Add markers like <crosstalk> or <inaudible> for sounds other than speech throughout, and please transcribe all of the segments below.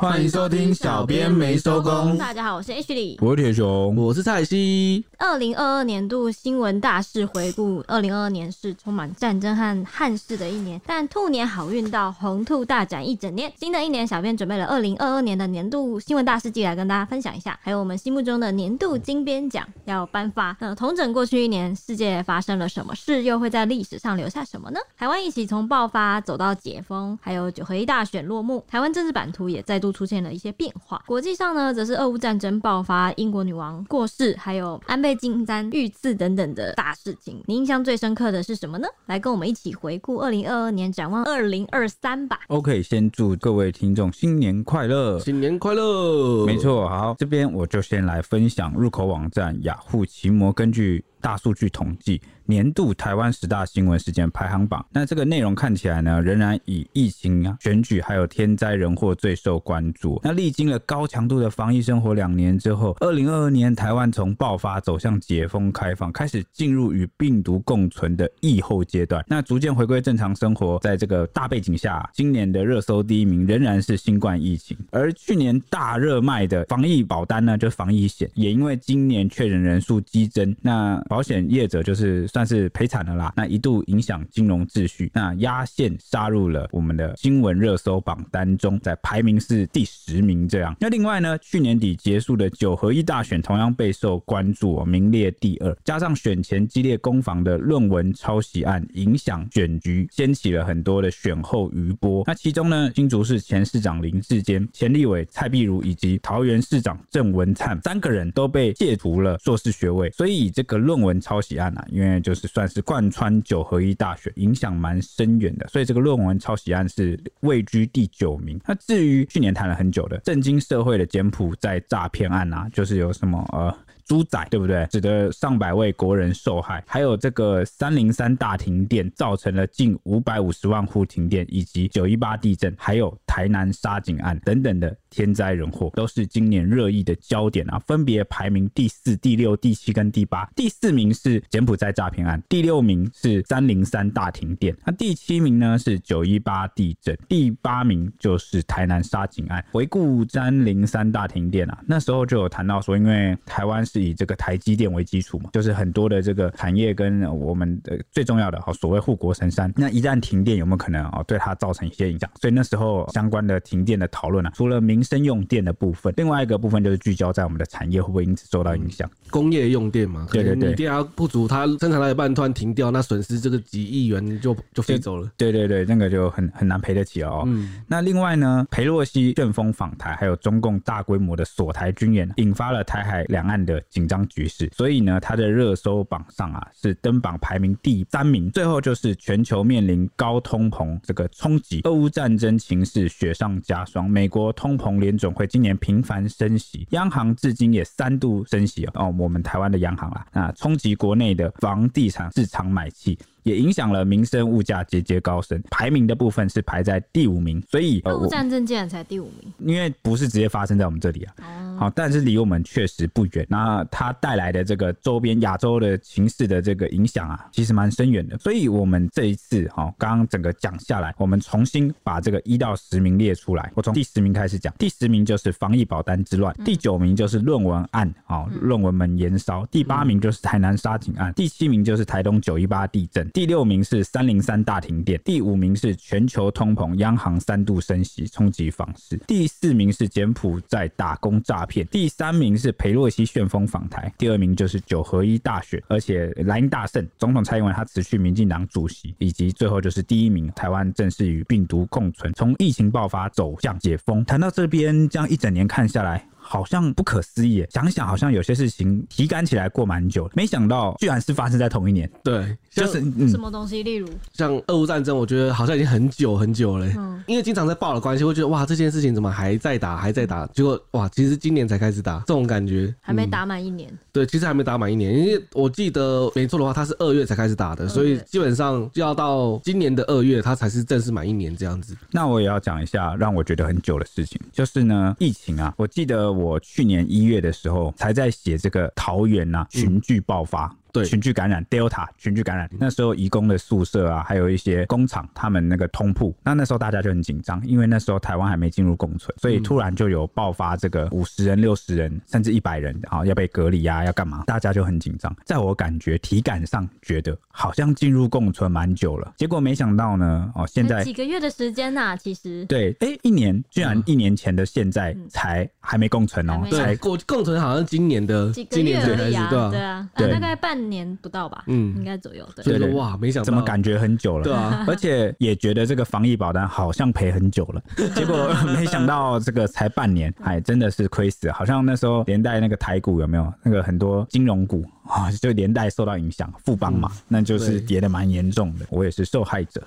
欢迎收听小编没收工。大家好，我是 H 李，我是铁雄，我是蔡西。二零二二年度新闻大事回顾：二零二二年是充满战争和憾事的一年，但兔年好运到，红兔大展一整年。新的一年，小编准备了二零二二年的年度新闻大事记来跟大家分享一下，还有我们心目中的年度金编奖要颁发。那同整过去一年，世界发生了什么事，又会在历史上留下什么呢？台湾一起从爆发走到解封，还有九合一大选落幕，台湾政治版图也再度出现了一些变化。国际上呢，则是俄乌战争爆发，英国女王过世，还有安倍晋三遇刺等等的大事情。你印象最深刻的是什么呢？来跟我们一起回顾二零二二年，展望二零二三吧。OK，先祝各位听众新年快乐，新年快乐。没错，好，这边我就先来分享入口网站雅虎奇摩根据大数据统计。年度台湾十大新闻事件排行榜，那这个内容看起来呢，仍然以疫情啊、选举还有天灾人祸最受关注。那历经了高强度的防疫生活两年之后，二零二二年台湾从爆发走向解封开放，开始进入与病毒共存的疫后阶段。那逐渐回归正常生活，在这个大背景下，今年的热搜第一名仍然是新冠疫情。而去年大热卖的防疫保单呢，就防疫险，也因为今年确诊人数激增，那保险业者就是。算是赔惨了啦，那一度影响金融秩序，那压线杀入了我们的新闻热搜榜单中，在排名是第十名这样。那另外呢，去年底结束的九合一大选同样备受关注，名列第二。加上选前激烈攻防的论文抄袭案，影响选局，掀起了很多的选后余波。那其中呢，新竹市前市长林智坚、前立委蔡壁如以及桃园市长郑文灿三个人都被戒除了硕士学位。所以以这个论文抄袭案啊，因为就是算是贯穿九合一大选，影响蛮深远的，所以这个论文抄袭案是位居第九名。那至于去年谈了很久的震惊社会的柬埔寨诈骗案啊，就是有什么呃。猪仔对不对？使得上百位国人受害，还有这个三零三大停电，造成了近五百五十万户停电，以及九一八地震，还有台南沙井案等等的天灾人祸，都是今年热议的焦点啊！分别排名第四、第六、第七跟第八。第四名是柬埔寨诈骗案，第六名是三零三大停电，那第七名呢是九一八地震，第八名就是台南沙井案。回顾三零三大停电啊，那时候就有谈到说，因为台湾是以这个台积电为基础嘛，就是很多的这个产业跟我们的最重要的哈，所谓护国神山。那一旦停电，有没有可能哦对它造成一些影响？所以那时候相关的停电的讨论啊，除了民生用电的部分，另外一个部分就是聚焦在我们的产业会不会因此受到影响？工业用电嘛，对对对，电压不足，它生产到一半突然停掉，那损失这个几亿元就就飞走了。对对对，那个就很很难赔得起哦。嗯，那另外呢，裴洛西旋风访台，还有中共大规模的锁台军演，引发了台海两岸的。紧张局势，所以呢，它的热搜榜上啊是登榜排名第三名。最后就是全球面临高通膨这个冲击，俄乌战争情势雪上加霜。美国通膨联总会今年频繁升息，央行至今也三度升息哦。我们台湾的央行啦，那冲击国内的房地产市场买气。也影响了民生物价节节高升，排名的部分是排在第五名，所以俄乌战争竟然才第五名，因为不是直接发生在我们这里啊，好、哦，但是离我们确实不远，那它带来的这个周边亚洲的情势的这个影响啊，其实蛮深远的，所以我们这一次哈，刚刚整个讲下来，我们重新把这个一到十名列出来，我从第十名开始讲，第十名就是防疫保单之乱，第九名就是论文案啊，论文门延烧，第八名就是台南沙井案，第七名就是台东九一八地震。第六名是三零三大停电，第五名是全球通膨，央行三度升息冲击房市，第四名是柬埔寨打工诈骗，第三名是裴洛西旋风访台，第二名就是九合一大选，而且蓝营大胜，总统蔡英文他辞去民进党主席，以及最后就是第一名，台湾正式与病毒共存，从疫情爆发走向解封。谈到这边，这样一整年看下来。好像不可思议，想想好像有些事情体感起来过蛮久了，没想到居然是发生在同一年。对，就是、嗯、什么东西，例如像俄乌战争，我觉得好像已经很久很久了。嗯，因为经常在报的关系，会觉得哇，这件事情怎么还在打，还在打？结果哇，其实今年才开始打，这种感觉还没打满一年、嗯。对，其实还没打满一年，因为我记得没错的话，他是二月才开始打的，所以基本上就要到今年的二月，他才是正式满一年这样子。那我也要讲一下让我觉得很久的事情，就是呢，疫情啊，我记得我去年一月的时候才在写这个桃园呐群聚爆发。对。群聚感染，Delta 群聚感染。那时候移工的宿舍啊，还有一些工厂，他们那个通铺，那那时候大家就很紧张，因为那时候台湾还没进入共存，所以突然就有爆发这个五十人、六十人，甚至一百人啊，要被隔离啊，要干嘛？大家就很紧张。在我感觉体感上，觉得好像进入共存蛮久了，结果没想到呢，哦，现在几个月的时间呐，其实。对，哎，一年居然一年前的现在才还没共存哦，才共共存好像今年的今年才开始，对啊，对啊，大概半年不到吧，嗯，应该左右的。对对，哇，没想到。怎么感觉很久了，对啊，而且也觉得这个防疫保单好像赔很久了，<laughs> 结果 <laughs> 没想到这个才半年，哎，真的是亏死，好像那时候连带那个台股有没有那个很多金融股。啊，就连带受到影响，富邦嘛，嗯、那就是跌的蛮严重的，我也是受害者。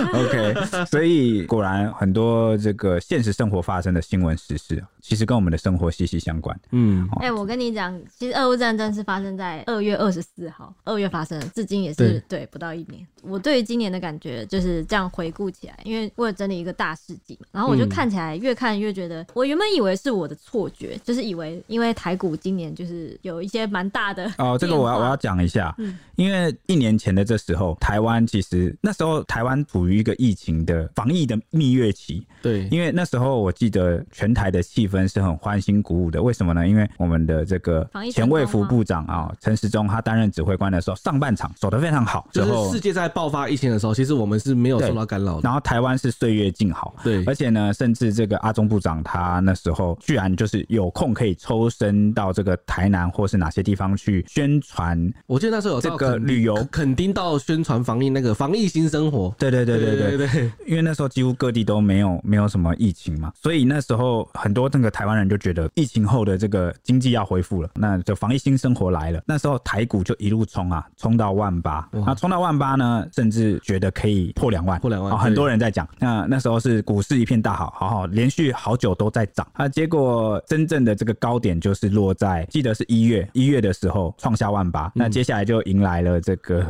<laughs> OK，所以果然很多这个现实生活发生的新闻时事，其实跟我们的生活息息相关。嗯，哎、欸，我跟你讲，其实俄乌战争是发生在二月二十四号，二月发生，至今也是对，对不到一年。我对于今年的感觉就是这样回顾起来，因为为了整理一个大事迹，然后我就看起来越看越觉得，我原本以为是我的错觉，就是以为因为台股今年就是有一些蛮大的哦，这个我要我要讲一下，嗯，因为一年前的这时候，台湾其实那时候台湾处于一个疫情的防疫的蜜月期，对，因为那时候我记得全台的气氛是很欢欣鼓舞的，为什么呢？因为我们的这个前卫副部长啊陈时中他担任指挥官的时候，上半场走得非常好，就是世界在爆发疫情的时候，其实我们是没有受到干扰的，然后台湾是岁月静好，对，而且呢，甚至这个阿中部长他那时候居然就是有空可以抽身到这个台南或是哪些地方去宣传，我记得那时候有这个旅游。肯定到宣传防疫那个防疫新生活，对对对对对。对，因为那时候几乎各地都没有没有什么疫情嘛，所以那时候很多那个台湾人就觉得疫情后的这个经济要恢复了，那就防疫新生活来了。那时候台股就一路冲啊，冲到万八，那冲到万八呢，甚至觉得可以破两万，破两万，很多人在讲。那那时候是股市一片大好，好好连续好久都在涨啊。结果真正的这个高点就是落在记得是一月一月的时候创下万八，那接下来就迎来了这个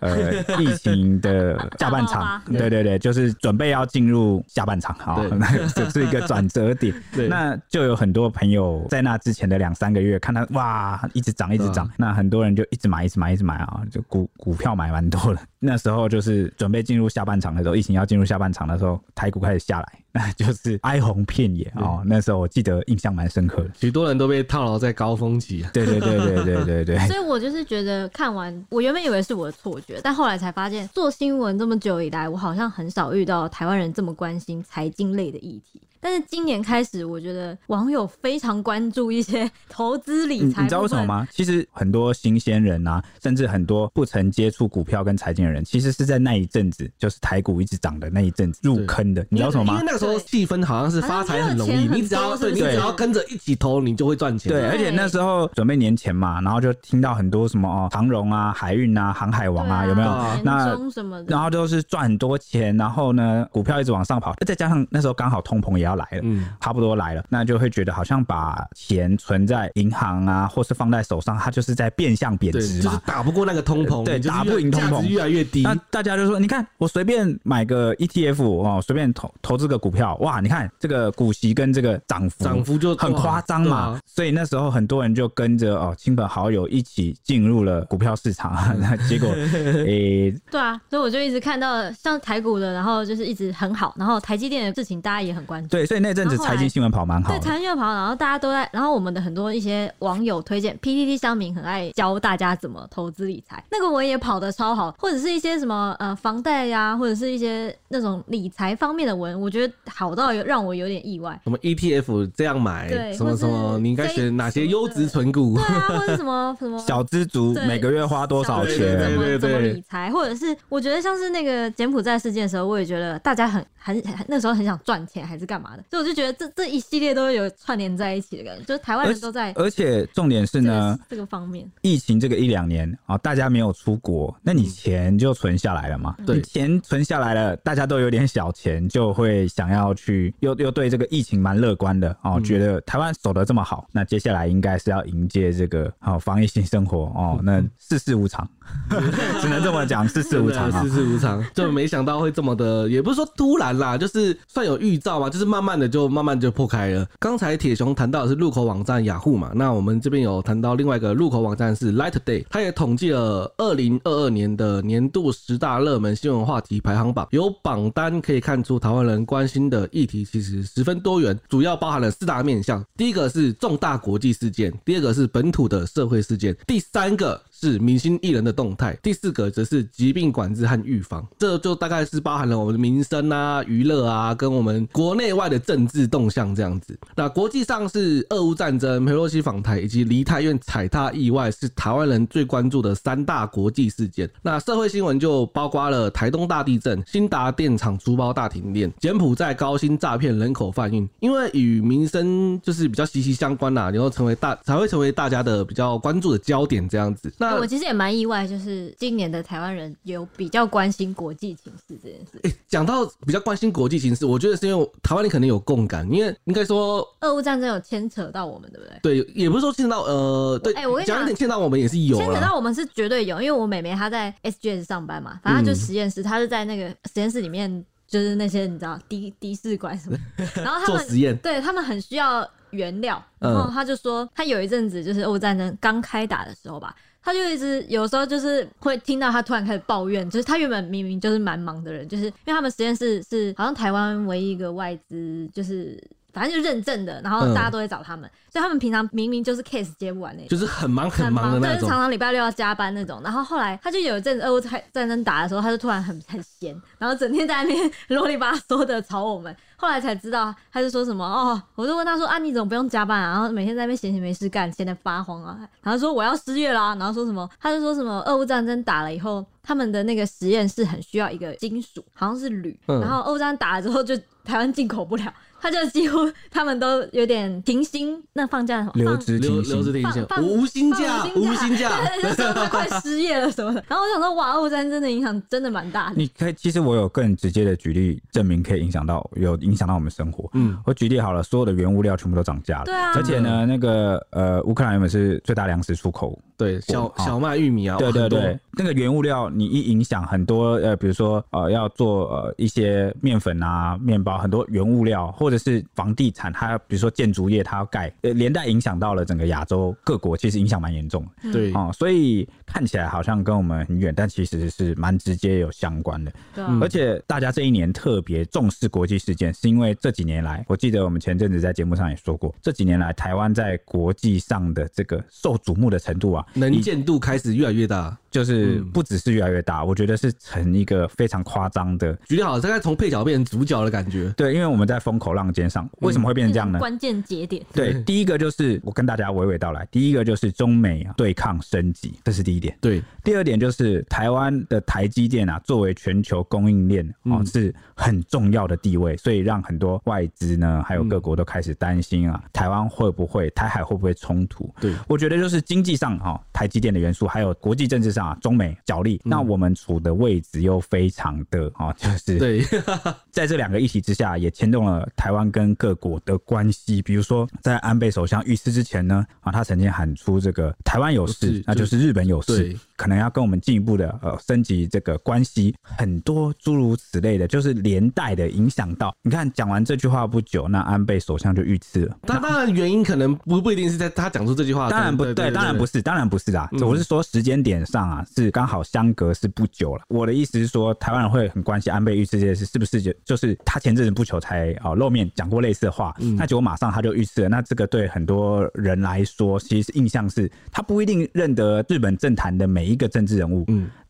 呃疫情的下半场，对对。对，就是准备要进入下半场啊，那这是一个转折点。<laughs> 对，那就有很多朋友在那之前的两三个月，看他哇，一直涨，一直涨，那很多人就一直买，一直买，一直买啊，就股股票买蛮多了。那时候就是准备进入下半场的时候，疫情要进入下半场的时候，台股开始下来，<laughs> 那就是哀鸿遍野哦。那时候我记得印象蛮深刻的，许多人都被套牢在高峰期。<laughs> 对对对对对对对。<laughs> 所以我就是觉得看完，我原本以为是我的错觉，但后来才发现，做新闻这么久以来，我好像很少遇到台湾人这么关心财经类的议题。但是今年开始，我觉得网友非常关注一些 <laughs> 投资理财。你知道为什么吗？其实很多新鲜人啊，甚至很多不曾接触股票跟财经的人，其实是在那一阵子，就是台股一直涨的那一阵子入坑的。你知道为什么吗？因为那个时候气氛好像是发财很容易，你只要对，你只要跟着一起投，你就会赚钱。对，而且那时候准备年前嘛，然后就听到很多什么哦，长荣啊、海运啊、航海王啊，有没有？那然后就是赚很多钱，然后呢，股票一直往上跑，再加上那时候刚好通膨也要来了，嗯，差不多来了，那就会觉得好像把钱存在银行啊，或是放在手上，它就是在变相贬值嘛，就是打不过那个通膨，对，打不赢通膨，越来越低。那大家就说，你看我随便买个 ETF 哦，随便投投资个股票，哇，你看这个股息跟这个涨幅，涨幅就很夸张嘛。啊、所以那时候很多人就跟着哦亲朋好友一起进入了股票市场，那 <laughs> 结果 <laughs> 诶，欸、对啊，所以我就一直看到像台股的，然后就是一直很好，然后台积电的事情大家也很关注，对，所以那阵子财经新闻跑蛮好，对，财经新闻跑，然后大家都在，然后我们的很多一些网友推荐，PTT 乡民很爱教大家怎么投资理财，那个我也跑得超好，或者是一些什么呃房贷呀，或者是一些那种理财方面的文，我觉得好到有让我有点意外。什么 ETF 这样买，什么什么，你应该选哪些优质存股？对啊，或者什么 <laughs> 什么小资族每个月花多少钱？怎么怎么理财？或者是我觉得像是那个柬埔寨事件的时候，我也觉得大家很很那时候很想赚钱还是干嘛的，所以我就觉得这这一系列都有串联在一起的感觉，就是台湾人都在，而且重点是呢，这个方面，疫情这个一两年啊，大家没有出国，那你钱就存下来了嘛？对，钱存下来了，大家都有点小钱，就会想要去，又又对这个疫情蛮乐观的哦，觉得台湾守得这么好，那接下来应该是要迎接这个好防疫性生活哦，那世事无常，<laughs> 只能这么讲，世事无常，<laughs> 世事无常，<laughs> 就没想到会这么的，也不是说突然啦，就是算有预兆嘛，就是。慢慢的就慢慢就破开了。刚才铁雄谈到的是入口网站雅虎嘛，那我们这边有谈到另外一个入口网站是 Light Day，它也统计了二零二二年的年度十大热门新闻话题排行榜，由榜单可以看出台湾人关心的议题其实十分多元，主要包含了四大面向，第一个是重大国际事件，第二个是本土的社会事件，第三个。是明星艺人的动态，第四个则是疾病管制和预防，这就大概是包含了我们的民生啊、娱乐啊，跟我们国内外的政治动向这样子。那国际上是俄乌战争、佩洛西访台以及黎泰院踩踏意外，是台湾人最关注的三大国际事件。那社会新闻就包括了台东大地震、兴达电厂出包大停电、柬埔寨高薪诈骗人口贩运，因为与民生就是比较息息相关呐、啊，然后成为大才会成为大家的比较关注的焦点这样子。那我其实也蛮意外，就是今年的台湾人有比较关心国际情势这件事。哎、欸，讲到比较关心国际情势，我觉得是因为台湾人可能有共感，因为应该说俄乌战争有牵扯到我们，对不对？对，也不是说牵扯到呃，对，哎、欸，我跟你讲，一点牵扯到我们也是有，牵扯到我们是绝对有，因为我妹妹她在 SGS 上班嘛，反正她就实验室，她是在那个实验室里面，就是那些你知道滴滴试管什么，<laughs> 然后他们做实验，对他们很需要原料，然后他就说，他有一阵子就是俄乌战争刚开打的时候吧。他就一直有时候就是会听到他突然开始抱怨，就是他原本明明就是蛮忙的人，就是因为他们实验室是好像台湾唯一一个外资，就是反正就认证的，然后大家都会找他们，嗯、所以他们平常明明就是 case 接不完那种，就是很忙很忙的那种，就是常常礼拜六要加班那种。然后后来他就有一阵子俄乌战战争打的时候，他就突然很很闲，然后整天在那边 <laughs> 啰里吧嗦的吵我们。后来才知道，他就说什么哦，我就问他说啊，你怎么不用加班啊？然后每天在那边闲闲没事干，闲得发慌啊。然后说我要失业啦，然后说什么，他就说什么，俄乌战争打了以后，他们的那个实验室很需要一个金属，好像是铝，嗯、然后俄乌战争打了之后，就台湾进口不了。他就几乎他们都有点停薪，那放假留职停留职停薪，无薪假，无薪假，<laughs> 快失业了什么的。然后我想说，哇，俄乌战争的影响真的蛮大的。你可以，其实我有更直接的举例证明，可以影响到，有影响到我们生活。嗯，我举例好了，所有的原物料全部都涨价了。对啊。而且呢，那个呃，乌克兰原本是最大粮食出口。对，小小麦、玉米啊，对对对，那个原物料你一影响很多，呃，比如说呃，要做呃一些面粉啊、面包，很多原物料，或者是房地产，它比如说建筑业，它要盖，呃，连带影响到了整个亚洲各国，其实影响蛮严重的。对哦，所以看起来好像跟我们很远，但其实是蛮直接有相关的。对，而且大家这一年特别重视国际事件，是因为这几年来，我记得我们前阵子在节目上也说过，这几年来台湾在国际上的这个受瞩目的程度啊。能见度开始越来越大，就是不只是越来越大，嗯、我觉得是成一个非常夸张的。举例好了，大概从配角变成主角的感觉。对，因为我们在风口浪尖上，为什么会变成这样呢？关键节点。对，第一个就是我跟大家娓娓道来。第一个就是中美对抗升级，这是第一点。对，第二点就是台湾的台积电啊，作为全球供应链哦，是很重要的地位，所以让很多外资呢，还有各国都开始担心啊，台湾会不会台海会不会冲突？对，我觉得就是经济上哈，台积电的元素，还有国际政治上啊，中美角力，那我们处的位置又非常的啊，就是对，<laughs> 在这两个议题之下，也牵动了台湾跟各国的关系。比如说，在安倍首相遇刺之前呢，啊，他曾经喊出这个台湾有事，那就是日本有事，可能要跟我们进一步的呃升级这个关系，很多诸如此类的，就是连带的影响到。你看，讲完这句话不久，那安倍首相就遇刺了。那当然原因可能不不一定是在他讲出这句话，当然不对，当然不是，当然不是啦。我是说。时间点上啊，是刚好相隔是不久了。我的意思是说，台湾人会很关心安倍遇刺这件事，是不是就就是他前阵子不久才啊露面讲过类似的话，嗯、那结果马上他就遇刺了。那这个对很多人来说，其实印象是他不一定认得日本政坛的每每一个政治人物。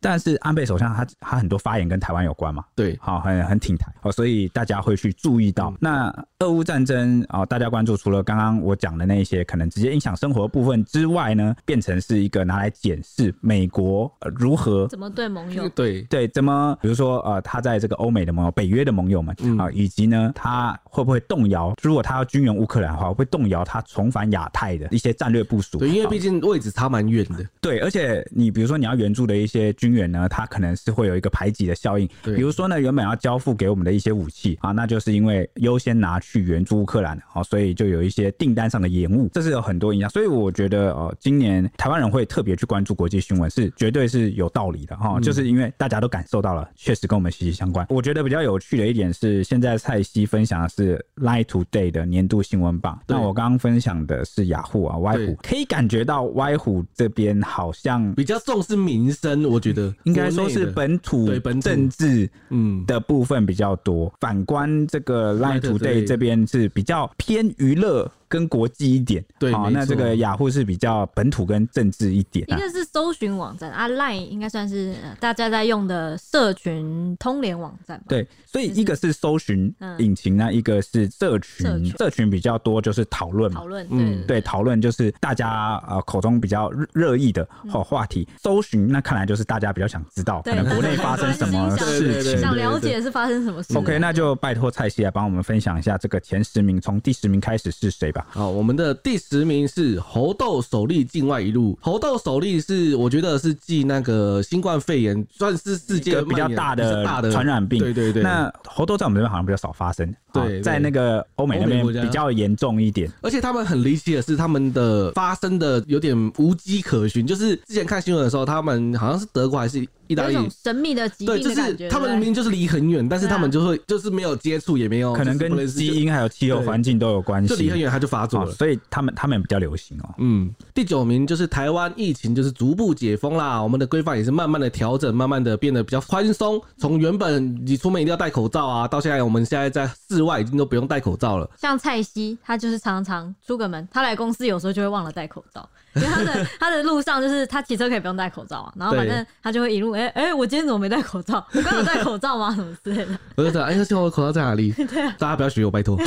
但是安倍首相他他很多发言跟台湾有关嘛？对，好，很很挺台哦，所以大家会去注意到。嗯、那俄乌战争啊，大家关注除了刚刚我讲的那些可能直接影响生活的部分之外呢，变成是一个拿来检视美国如何怎么对盟友，对对，怎么比如说呃，他在这个欧美的盟友、北约的盟友们啊，以及呢，他会不会动摇？如果他要军援乌克兰的话，会动摇他重返亚太的一些战略部署？对，因为毕竟位置差蛮远的。对，而且你比如说你要援助的一些军员呢，它可能是会有一个排挤的效应。对比如说呢，原本要交付给我们的一些武器啊，那就是因为优先拿去援助乌克兰，好，所以就有一些订单上的延误，这是有很多影响。所以我觉得，呃，今年台湾人会特别去关注国际新闻，是绝对是有道理的哈，就是因为大家都感受到了，确实跟我们息息相关。我觉得比较有趣的一点是，现在蔡西分享的是 Line Today 的年度新闻榜，那我刚刚分享的是雅虎啊 Y 虎，可以感觉到 Y 虎这边好像比较重视民生，我觉得应该说是本土政治嗯的部分比较多。反观这个 Line Today 这边是比较偏娱乐。跟国际一点，对，好，那这个雅虎是比较本土跟政治一点。一个是搜寻网站啊，Line 应该算是大家在用的社群通联网站。对，所以一个是搜寻引擎呢，一个是社群，社群比较多就是讨论，讨论，嗯，对，讨论就是大家呃口中比较热议的好话题。搜寻那看来就是大家比较想知道，可能国内发生什么 <laughs> 事情，想了解是发生什么事。OK，那就拜托蔡西来帮我们分享一下这个前十名，从第十名开始是谁？好，我们的第十名是猴痘首例境外移入。猴痘首例是我觉得是继那个新冠肺炎算是世界比较大的传染病。对对对。那猴痘在我们这边好像比较少发生。对，在那个欧美那边比较严重一点。而且他们很离奇的是，他们的发生的有点无迹可寻。就是之前看新闻的时候，他们好像是德国还是意大利神秘的疾病，对，就是他们明明就是离很远，但是他们就会就是没有接触，也没有可能跟基因还有气候环境都有关系，就离很远他就发作了。所以他们他们比较流行哦。嗯，第九名就是台湾疫情就是逐步解封啦，我们的规范也是慢慢的调整，慢慢的变得比较宽松。从原本你出门一定要戴口罩啊，到现在我们现在在室外已经都不用戴口罩了。像蔡西，他就是常常出个门，他来公司有时候就会忘了戴口罩。<laughs> 因为他的他的路上就是他骑车可以不用戴口罩啊，然后反正他就会一路哎哎、欸欸，我今天怎么没戴口罩？<laughs> 我刚刚有戴口罩吗？什么之类的。我就在哎，现在我的口罩在哪里？<laughs> 对啊，大家不要学我，拜托。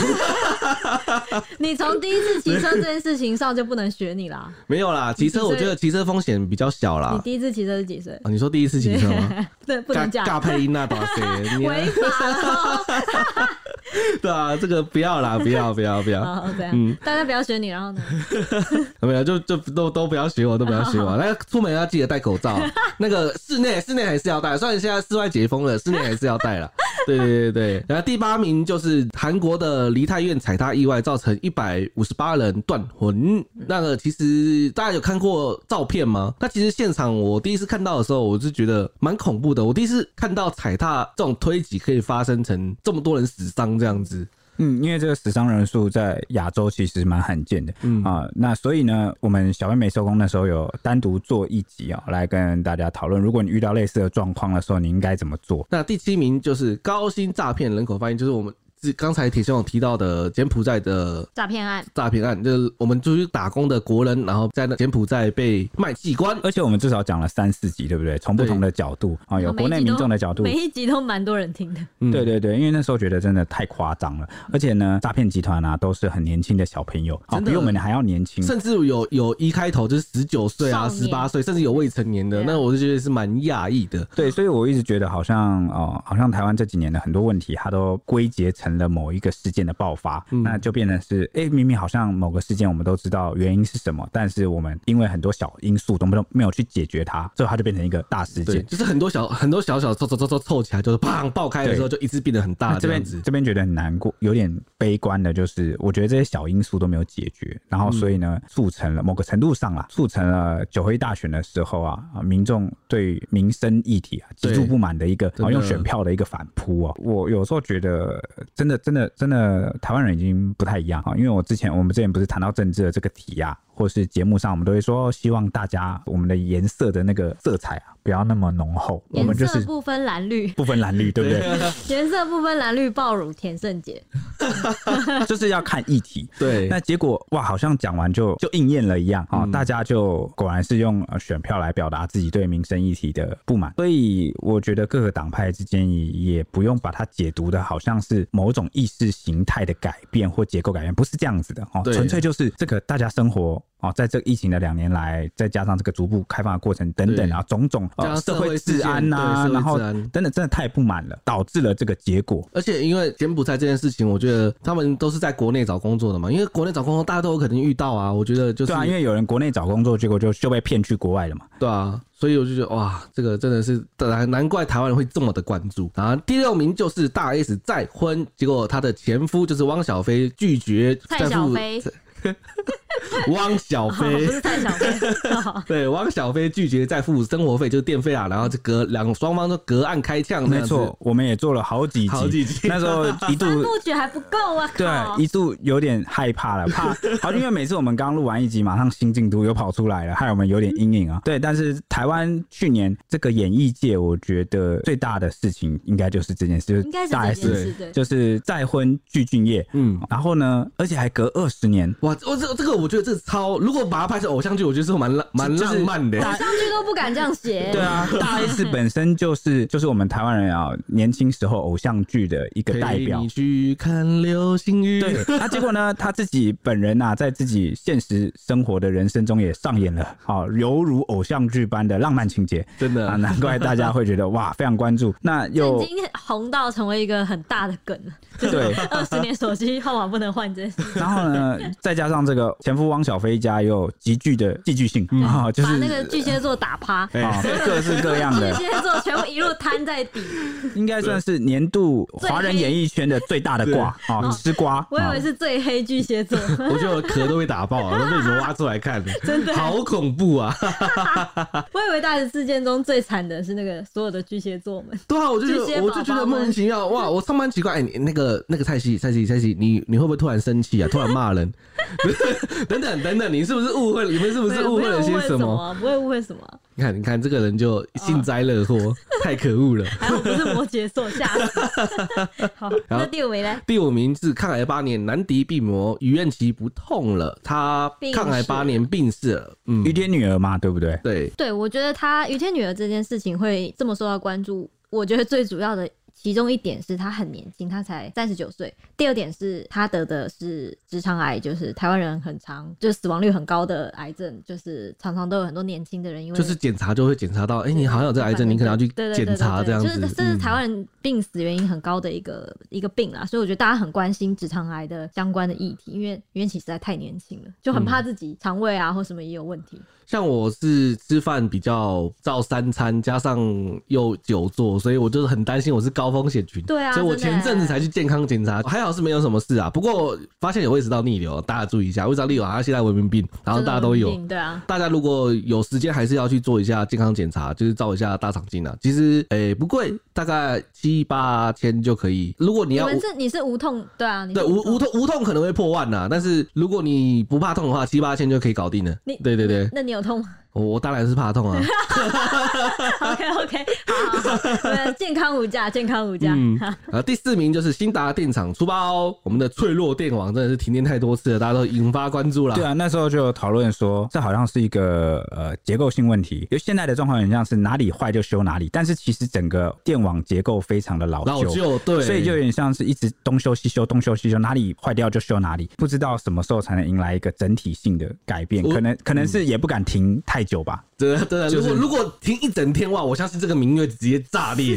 你从第一次骑车这件事情上就不能学你啦。没有啦，骑车我觉得骑车风险比较小啦。你第一次骑车是几岁？你说第一次骑车吗？对，不能讲。尬配音那多少岁？违法了。对啊，这个不要啦，不要不要不要。好，这样。嗯，大家不要学你，然后呢？没有，就就都都不要学我，都不要学我。<laughs> 那出门要记得戴口罩。<laughs> 那个室内室内还是要戴，虽然现在室外解封了，室内还是要戴了。对对对对。然后第八名就是韩国的梨泰院踩踏意外，造成一百五十八人断魂。那个其实大家有看过照片吗？那其实现场我第一次看到的时候，我是觉得蛮恐怖的。我第一次看到踩踏这种推挤可以发生成这么多人死伤这样子。嗯，因为这个死伤人数在亚洲其实蛮罕见的，嗯啊，那所以呢，我们小妹妹收工的时候有单独做一集啊、喔，来跟大家讨论，如果你遇到类似的状况的时候，你应该怎么做？那第七名就是高薪诈骗人口发现，就是我们。是刚才铁兄有提到的柬埔寨的诈骗案，诈骗案就是我们出去打工的国人，然后在那柬埔寨被卖器官，而且我们至少讲了三四集，对不对？从不同的角度啊，有国内民众的角度，每一集都蛮多人听的。对对对，因为那时候觉得真的太夸张了，而且呢，诈骗集团啊都是很年轻的小朋友，啊，比我们还要年轻，甚至有有一开头就是十九岁啊、十八岁，甚至有未成年的，那我就觉得是蛮讶异的。对，所以我一直觉得好像哦，好像台湾这几年的很多问题，它都归结成了某一个。事件的爆发，那就变成是，哎、欸，明明好像某个事件我们都知道原因是什么，但是我们因为很多小因素都没有没有去解决它，最后它就变成一个大事件。就是很多小很多小小凑凑凑凑凑起来，就是砰爆开的时候，就一直变得很大。这边这边觉得很难过，有点悲观的，就是我觉得这些小因素都没有解决，然后所以呢，促成了某个程度上啊，促成了九合一大选的时候啊，民众对民生议题啊极度不满的一个，然后用选票的一个反扑啊。我有时候觉得，真的真的真的。台湾人已经不太一样啊，因为我之前我们之前不是谈到政治的这个题啊，或是节目上，我们都会说希望大家我们的颜色的那个色彩啊，不要那么浓厚，我们就是不分蓝绿，不分蓝绿，对不对？<laughs> 颜色不分蓝绿，爆乳田胜杰，<laughs> 就是要看议题。对，那结果哇，好像讲完就就应验了一样啊，大家就果然是用选票来表达自己对民生议题的不满，所以我觉得各个党派之间也也不用把它解读的好像是某种意识形态的改变或结构改变，不是这样子的哦，纯粹就是这个大家生活。哦，在这个疫情的两年来，再加上这个逐步开放的过程等等啊，种种社会治安呐，然后等等，真的太不满了，导致了这个结果。而且因为柬埔寨这件事情，我觉得他们都是在国内找工作的嘛，因为国内找工作大家都有可能遇到啊。我觉得就是对啊，因为有人国内找工作，结果就就被骗去国外了嘛。对啊，所以我就觉得哇，这个真的是难难怪台湾人会这么的关注。然后第六名就是大 S 再婚，结果她的前夫就是汪小菲拒绝蔡小菲。<laughs> 汪小菲、<laughs> 哦、不是蔡小菲，<laughs> 对，汪小菲拒绝再付生活费，就是电费啊，然后就隔两双方都隔岸开枪。没错，我们也做了好几集，好几集，那时候一度三部曲还不够啊，对，一度有点害怕了，怕，好，因为每次我们刚录完一集，马上新进度又跑出来了，害我们有点阴影啊。对，但是台湾去年这个演艺界，我觉得最大的事情应该就是这件事，应该是大件事，就是再婚具俊业，嗯，然后呢，而且还隔二十年，哇，我这这个我觉得这超，如果把它拍成偶像剧，我觉得是蛮浪蛮浪漫的。偶像剧都不敢这样写。对啊，大 S 本身就是就是我们台湾人啊，年轻时候偶像剧的一个代表。你去看流星雨。对，那结果呢，<laughs> 他自己本人啊，在自己现实生活的人生中也上演了好，犹如偶像剧般的浪漫情节。真的啊，难怪大家会觉得哇，非常关注。那又已经红到成为一个很大的梗了。对，<laughs> 二十年手机号码不能换这件事。然后呢，再加上这个前夫汪小菲家也有极具的戏剧性啊、嗯，就是把那个巨蟹座打趴啊，<laughs> 各式各样的巨蟹座全部一路摊在底，应该算是年度华人演艺圈的最大的瓜啊，吃瓜。我以为是最黑巨蟹座，<laughs> 我觉得我壳都被打爆了，都被你们挖出来看，<laughs> 真的好恐怖啊！我以为大的事件中最惨的是那个所有的巨蟹座们。对啊，我就觉得我就觉得莫名其妙哇！我上班奇怪，哎，那个那个蔡西蔡西蔡西，你你会不会突然生气啊？突然骂人？<laughs> 等等等等，你是不是误会了？你们是不是误会了些什么？不会误会什么？你看，你看这个人就幸灾乐祸，太可恶了。还好不是摩羯座下。好，那第五名呢？第五名是抗癌八年难敌病魔于愿琪不痛了，他抗癌八年病逝了。嗯，于天女儿嘛，对不对？对对，我觉得他于天女儿这件事情会这么受到关注，我觉得最主要的。其中一点是他很年轻，他才三十九岁。第二点是他得的是直肠癌，就是台湾人很常，就是死亡率很高的癌症，就是常常都有很多年轻的人因为就是检查就会检查到，哎、欸，你好像有这个癌症，你可能要去检查这样子。就是这是台湾人病死原因很高的一个、嗯、一个病啦，所以我觉得大家很关心直肠癌的相关的议题，因为于愿琪实在太年轻了，就很怕自己肠胃啊或什么也有问题。像我是吃饭比较照三餐，加上又久坐，所以我就是很担心我是高风险群。对啊，所以我前阵子才去健康检查，还好是没有什么事啊。不过发现有胃食道逆流，大家注意一下，胃食道逆流好像现在文明病，然后大家都有。对啊，大家如果有时间还是要去做一下健康检查，就是照一下大肠镜啊。其实诶、欸、不贵，大概七八千就可以。如果你要，你是你是无痛，对啊，对无无痛无痛可能会破万呐，但是如果你不怕痛的话，七八千就可以搞定了。你对对对，那你有痛吗？我当然是怕痛啊。<laughs> OK OK，好，好，好，健康无价，健康无价。嗯，<laughs> 呃，第四名就是兴达电厂出包，我们的脆弱电网真的是停电太多次了，大家都引发关注了。对啊，那时候就讨论说，这好像是一个呃结构性问题，因为现在的状况很像是哪里坏就修哪里，但是其实整个电网结构非常的老旧，老旧，对，所以就有点像是一直东修西修，东修西修，哪里坏掉就修哪里，不知道什么时候才能迎来一个整体性的改变，可能可能是也不敢停太久吧。<laughs> 对对，如果如果停一整天哇，我相信这个民乐直接炸裂。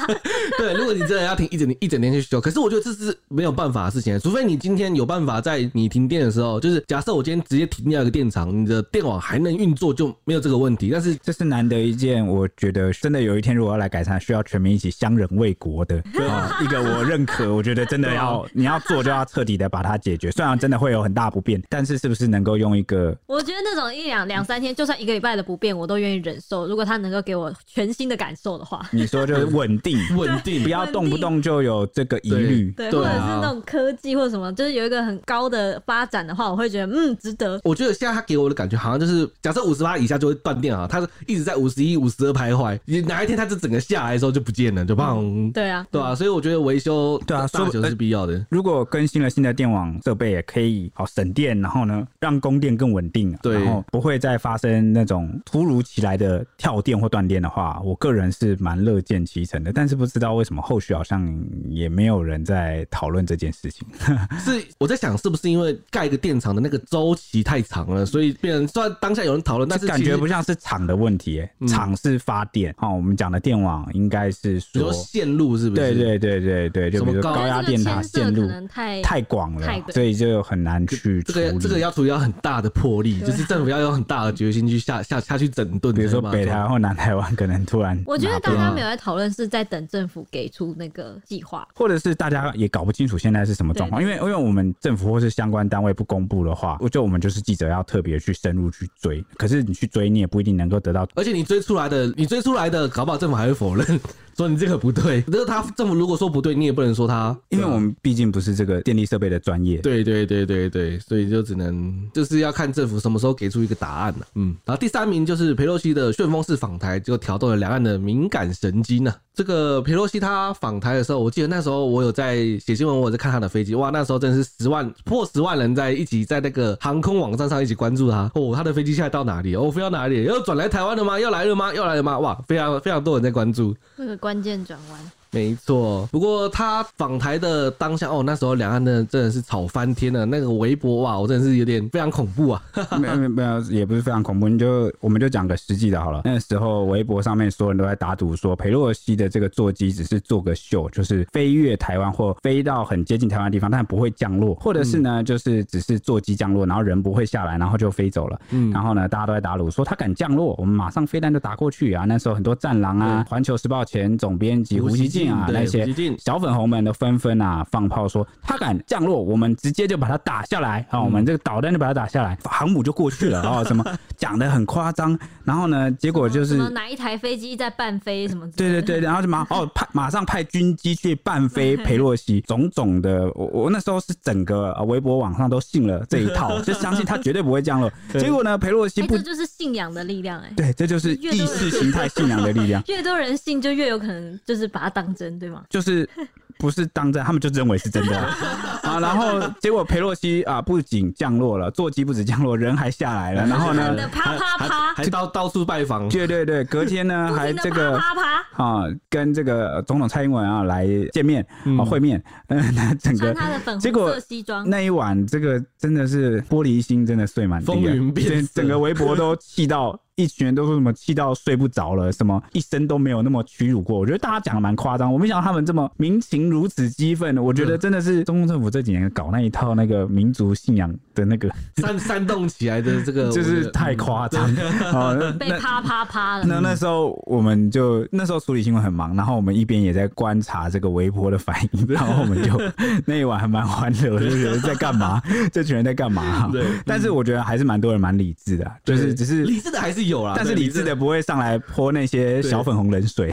<laughs> 对，如果你真的要停一整天一整天去修，可是我觉得这是没有办法的事情，除非你今天有办法在你停电的时候，就是假设我今天直接停掉一个电厂，你的电网还能运作，就没有这个问题。但是这是难得一件，我觉得真的有一天如果要来改善，需要全民一起相忍为国的啊，<laughs> 一个我认可，我觉得真的要你要做就要彻底的把它解决。虽然真的会有很大不便，但是是不是能够用一个？我觉得那种一两两三天，就算一个礼拜的不便，我都愿意忍受。如果他能够给我全新的感受的话，你说就是稳定，<laughs> 稳定，不要动不动就有这个疑虑，对，或者是那种科技或者什么，就是有一个很高的发展的话，我会觉得嗯，值得。我觉得现在他给我的感觉好像就是，假设五十八以下就会断电啊，他是一直在五十一、五十二徘徊，你哪一天他这整个下来的时候就不见了，就砰、嗯。对啊，对啊，所以我觉得维修对啊，大修是必要的、欸。如果更新了新的电网设备，也可以好省电，然后呢，让供电更稳定，对，然后不会再发生那种突如其来的。跳电或断电的话，我个人是蛮乐见其成的，但是不知道为什么后续好像也没有人在讨论这件事情。<laughs> 是我在想，是不是因为盖一个电厂的那个周期太长了，所以变成虽然当下有人讨论，但是感觉不像是厂的问题、欸，厂、嗯、是发电。好，我们讲的电网应该是说线路是不是？对对对对对，就比如高压电塔线路太太广了，所以就很难去。这个这个要处理要很大的魄力，就是政府要有很大的决心去须下下下去整顿。比如说北台湾或南台湾，可能突然，我觉得大家没有在讨论，是在等政府给出那个计划，或者是大家也搞不清楚现在是什么状况，因为因为我们政府或是相关单位不公布的话，我觉得我们就是记者要特别去深入去追。可是你去追，你也不一定能够得到，而且你追出来的，你追出来的，搞不好政府还会否认。说你这个不对，那 <laughs> 他政府如果说不对，你也不能说他，因为我们毕竟不是这个电力设备的专业。对对对对对，所以就只能就是要看政府什么时候给出一个答案了。嗯，然后第三名就是裴洛西的旋风式访台，就挑动了两岸的敏感神经呢。这个裴洛西他访台的时候，我记得那时候我有在写新闻，我在看他的飞机，哇，那时候真是十万破十万人在一起在那个航空网站上一起关注他。哦，他的飞机现在到哪里？哦，飞到哪里？要转来台湾了吗？要来了吗？要来了吗？哇，非常非常多人在关注。那个关关键转弯。没错，不过他访台的当下哦，那时候两岸的真的是吵翻天了。那个微博哇，我真的是有点非常恐怖啊！没 <laughs> 有没有，也不是非常恐怖，你就我们就讲个实际的好了。那个时候微博上面所有人都在打赌说，裴洛西的这个座机只是做个秀，就是飞越台湾或飞到很接近台湾的地方，但不会降落，或者是呢，就是只是座机降落，然后人不会下来，然后就飞走了。嗯，然后呢，大家都在打赌说他敢降落，我们马上飞弹就打过去啊！那时候很多战狼啊，《环球时报》前总编辑胡锡进啊，那些。小粉红们都纷纷啊放炮说他敢降落，我们直接就把他打下来啊！我们这个导弹就把他打下来，航母就过去了啊！什么 <laughs> 讲的很夸张，然后呢，结果就是哪一台飞机在半飞什么？对对对，然后就马 <laughs> 哦派马上派军机去半飞 <laughs> 裴洛西，种种的，我我那时候是整个微博网上都信了这一套，就相信他绝对不会降落。结果呢，裴洛西不，这就是信仰的力量哎！对，这就是意识形态信仰的力量，越多人信，就越有可能就是把它当真，对吗？就是不是当真，他们就认为是真的啊，<laughs> 啊！然后结果佩洛西啊，不仅降落了，座机不止降落，人还下来了。然后呢，啪啪啪，还到到处拜访。对对对，隔天呢，还这个啪啪啪啊，跟这个总统蔡英文啊来见面啊会面。嗯，那整个结果西装那一晚，这个真的是玻璃心真的碎满地，风云变，整个微博都气到。一群人都说什么气到睡不着了，什么一生都没有那么屈辱过。我觉得大家讲的蛮夸张，我没想到他们这么民情如此激愤的。我觉得真的是中共政府这几年搞那一套那个民族信仰的那个煽煽动起来的这个，<laughs> 就是太夸张了，<laughs> 被啪啪啪了。那那时候我们就那时候处理新闻很忙，然后我们一边也在观察这个微博的反应，<laughs> 然后我们就那一晚还蛮欢乐，我就觉得在干嘛？这群人在干嘛？对，但是我觉得还是蛮多人蛮理智的，就是只是理智的还是。有啦，但是理智的不会上来泼那些小粉红冷水，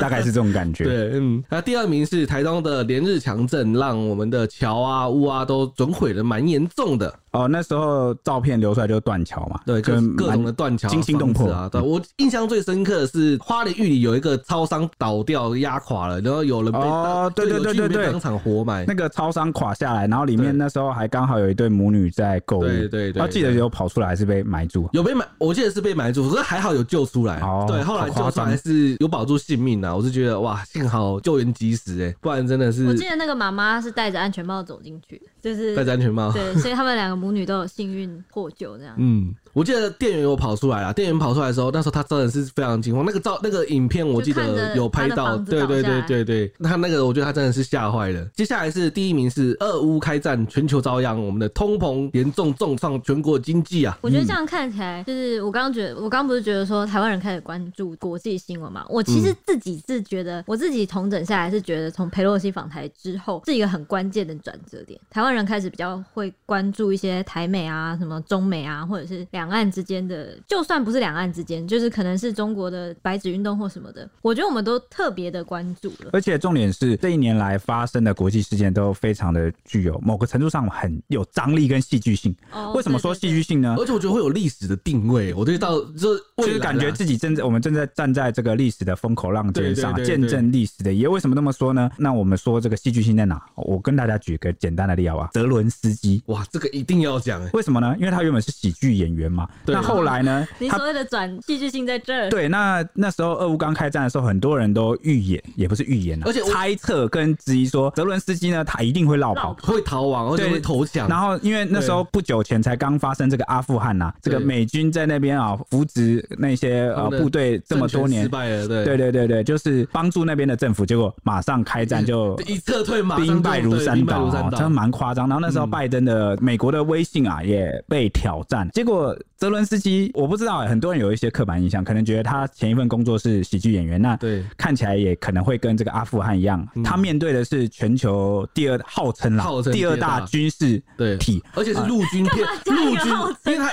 大概是这种感觉。对，嗯，那第二名是台东的连日强震，让我们的桥啊、屋啊都损毁的蛮严重的。哦，那时候照片流出来就是断桥嘛，对，就是各种的断桥，惊心动魄啊。对，我印象最深刻的是花莲玉里有一个超商倒掉压垮了，然后有人被哦，对对对对对，当场活埋。那个超商垮下来，然后里面那时候还刚好有一对母女在购物，对对对，我记得有跑出来还是被埋住？有被埋，我记得是被埋住，可是还好有救出来。哦，对，后来救出来是有保住性命啊，我是觉得哇，幸好救援及时哎，不然真的是。我记得那个妈妈是戴着安全帽走进去，就是戴着安全帽，对，所以他们两个母女都有幸运。获救这样，嗯。我记得店员有跑出来了，店员跑出来的时候，那时候他真的是非常惊慌。那个照那个影片，我记得有拍到，对对对对对，他那个我觉得他真的是吓坏了。接下来是第一名是俄乌开战，全球遭殃，我们的通膨严重重创全国经济啊。我觉得这样看起来，就是我刚刚觉得，我刚刚不是觉得说台湾人开始关注国际新闻嘛？我其实自己是觉得，我自己重整下来是觉得，从裴洛西访台之后，是一个很关键的转折点。台湾人开始比较会关注一些台美啊、什么中美啊，或者是两岸之间的。就算不是两岸之间，就是可能是中国的白纸运动或什么的，我觉得我们都特别的关注了。而且重点是这一年来发生的国际事件都非常的具有某个程度上很有张力跟戏剧性。哦，为什么说戏剧性呢？而且我觉得会有历史的定位。我觉得到这，就是感觉自己正在我们正在站在这个历史的风口浪尖上，见证历史的也。为什么那么说呢？那我们说这个戏剧性在哪？我跟大家举个简单的例子啊，泽伦斯基。哇，这个一定要讲。为什么呢？因为他原本是喜剧演员嘛。那后来。呢？你所谓的转戏剧性在这儿？对，那那时候俄乌刚开战的时候，很多人都预言，也不是预言啊，而且猜测跟质疑说，泽伦斯基呢，他一定会落跑，会逃亡，而且会投降。然后，因为那时候不久前才刚发生这个阿富汗呐、啊，这个美军在那边啊扶植那些呃部队这么多年，失败了，对，对对对对，就是帮助那边的政府，结果马上开战 <laughs> 就一撤退，兵败如山倒，真的蛮夸张。然后那时候拜登的美国的威信啊也被挑战，结果泽伦斯基，我不知道，很多人有一些刻板印象，可能觉得他前一份工作是喜剧演员，那对。看起来也可能会跟这个阿富汗一样，他面对的是全球第二号称啦，第二大军事对。体，而且是陆军 <laughs> 片，陆军，因为他。